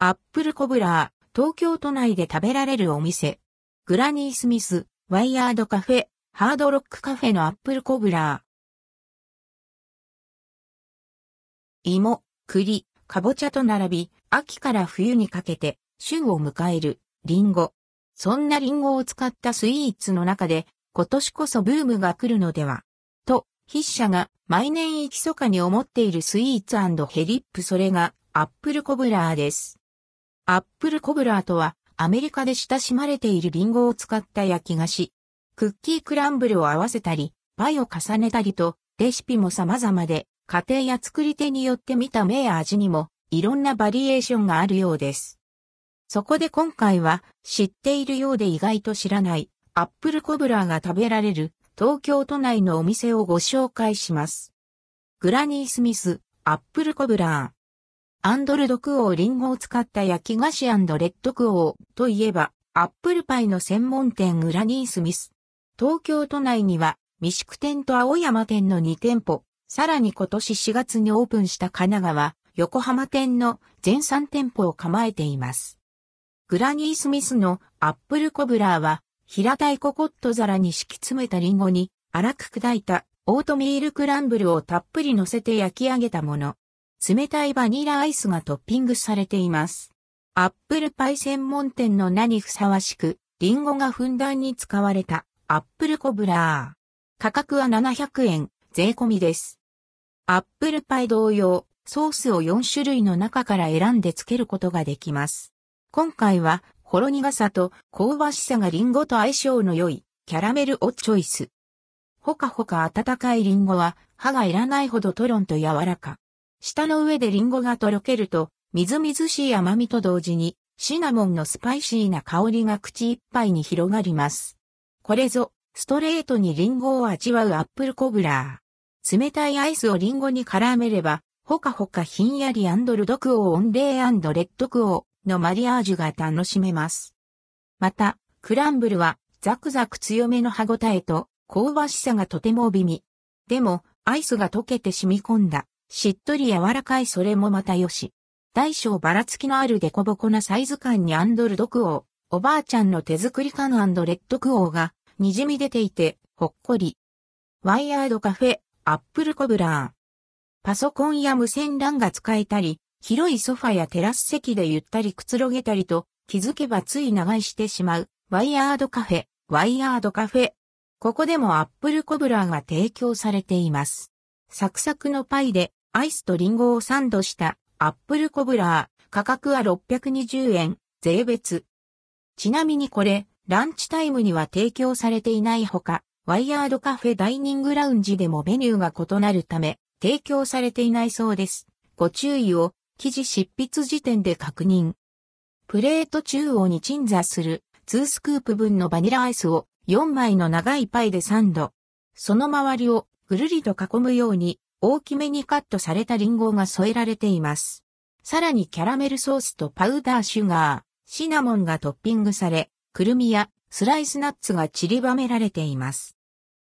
アップルコブラー、東京都内で食べられるお店。グラニースミス、ワイヤードカフェ、ハードロックカフェのアップルコブラー。芋、栗、かぼちゃと並び、秋から冬にかけて、旬を迎える、リンゴ。そんなリンゴを使ったスイーツの中で、今年こそブームが来るのでは。と、筆者が毎年行きそかに思っているスイーツヘリップそれが、アップルコブラーです。アップルコブラーとは、アメリカで親しまれているリンゴを使った焼き菓子。クッキークランブルを合わせたり、パイを重ねたりと、レシピも様々で、家庭や作り手によって見た目や味にも、いろんなバリエーションがあるようです。そこで今回は、知っているようで意外と知らない、アップルコブラーが食べられる、東京都内のお店をご紹介します。グラニースミス、アップルコブラー。アンドルドクオーリンゴを使った焼き菓子レッドクオーといえば、アップルパイの専門店グラニースミス。東京都内には、三宿店と青山店の2店舗、さらに今年4月にオープンした神奈川、横浜店の全3店舗を構えています。グラニースミスのアップルコブラーは、平たいココット皿に敷き詰めたリンゴに、粗く砕いたオートミールクランブルをたっぷり乗せて焼き上げたもの。冷たいバニラアイスがトッピングされています。アップルパイ専門店の名にふさわしく、リンゴがふんだんに使われたアップルコブラー。価格は700円、税込みです。アップルパイ同様、ソースを4種類の中から選んで付けることができます。今回は、ほろ苦さと香ばしさがリンゴと相性の良い、キャラメルをチョイス。ほかほか温かいリンゴは、歯がいらないほどトロンと柔らか。舌の上でリンゴがとろけると、みずみずしい甘みと同時に、シナモンのスパイシーな香りが口いっぱいに広がります。これぞ、ストレートにリンゴを味わうアップルコブラー。冷たいアイスをリンゴに絡めれば、ほかほかひんやりルドクオーオンレイレッドクオーのマリアージュが楽しめます。また、クランブルはザクザク強めの歯ごたえと香ばしさがとても美味。でも、アイスが溶けて染み込んだしっとり柔らかいそれもまたよし。大小ばらつきのあるデコボコなサイズ感にアンドルドクオー、おばあちゃんの手作り感レッドクオーが滲み出ていて、ほっこり。ワイヤードカフェ、アップルコブラー。パソコンや無線 LAN が使えたり、広いソファやテラス席でゆったりくつろげたりと、気づけばつい長居してしまう、ワイヤードカフェ、ワイヤードカフェ。ここでもアップルコブラーが提供されています。サクサクのパイでアイスとリンゴをサンドしたアップルコブラー、価格は620円、税別。ちなみにこれ、ランチタイムには提供されていないほか、ワイヤードカフェダイニングラウンジでもメニューが異なるため、提供されていないそうです。ご注意を、記事執筆時点で確認。プレート中央に鎮座する2スクープ分のバニラアイスを4枚の長いパイでサンド。その周りをぐるりと囲むように大きめにカットされたリンゴが添えられています。さらにキャラメルソースとパウダーシュガー、シナモンがトッピングされ、くるみやスライスナッツが散りばめられています。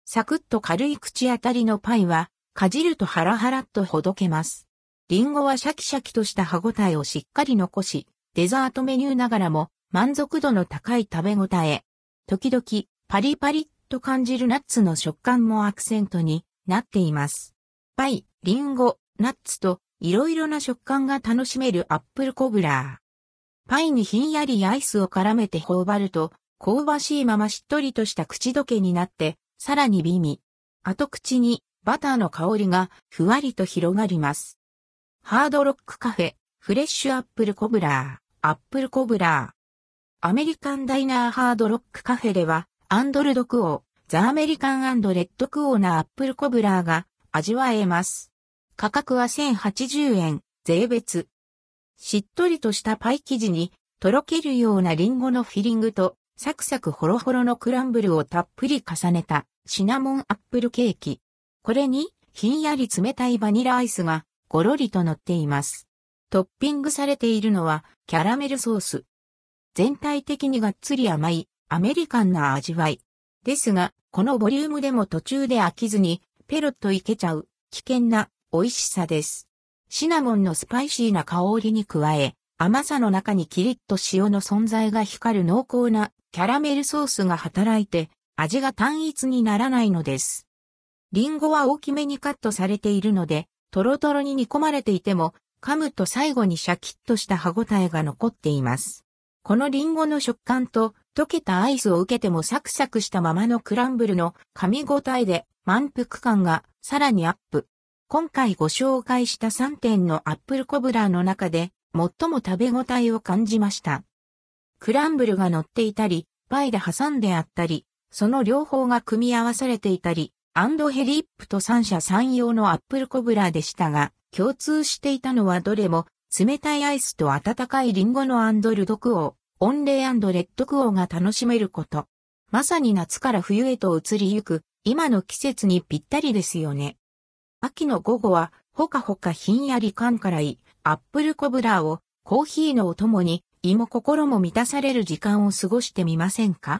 サクッと軽い口当たりのパイは、かじるとハラハラっとほどけます。リンゴはシャキシャキとした歯ごたえをしっかり残し、デザートメニューながらも満足度の高い食べ応え。時々パリパリッと感じるナッツの食感もアクセントになっています。パイ、リンゴ、ナッツといろいろな食感が楽しめるアップルコブラー。パイにひんやりアイスを絡めて頬張ると、香ばしいまま、しっとりとした口どけになって、さらに美味。後口にバターの香りがふわりと広がります。ハードロックカフェ、フレッシュアップルコブラー、アップルコブラー。アメリカンダイナーハードロックカフェでは、アンドルドクオー、ザ・アメリカンレッドクオーなアップルコブラーが味わえます。価格は1080円、税別。しっとりとしたパイ生地に、とろけるようなリンゴのフィリングと、サクサクホロホロのクランブルをたっぷり重ねた、シナモンアップルケーキ。これに、ひんやり冷たいバニラアイスが、ごろりと乗っています。トッピングされているのは、キャラメルソース。全体的にがっつり甘い、アメリカンな味わい。ですが、このボリュームでも途中で飽きずに、ペロッといけちゃう危険な美味しさです。シナモンのスパイシーな香りに加え、甘さの中にキリッと塩の存在が光る濃厚なキャラメルソースが働いて味が単一にならないのです。リンゴは大きめにカットされているので、トロトロに煮込まれていても、噛むと最後にシャキッとした歯ごたえが残っています。このリンゴの食感と溶けたアイスを受けてもサクサクしたままのクランブルの噛み応えで満腹感がさらにアップ。今回ご紹介した3点のアップルコブラーの中で最も食べ応えを感じました。クランブルが乗っていたり、パイで挟んであったり、その両方が組み合わされていたり、アンドヘリップと三者三様のアップルコブラーでしたが、共通していたのはどれも、冷たいアイスと温かいリンゴのアンドルドクオー、オンレイレッドクオーが楽しめること。まさに夏から冬へと移りゆく、今の季節にぴったりですよね。秋の午後は、ほかほかひんやり感からい、アップルコブラーをコーヒーのお供に、胃も心も満たされる時間を過ごしてみませんか？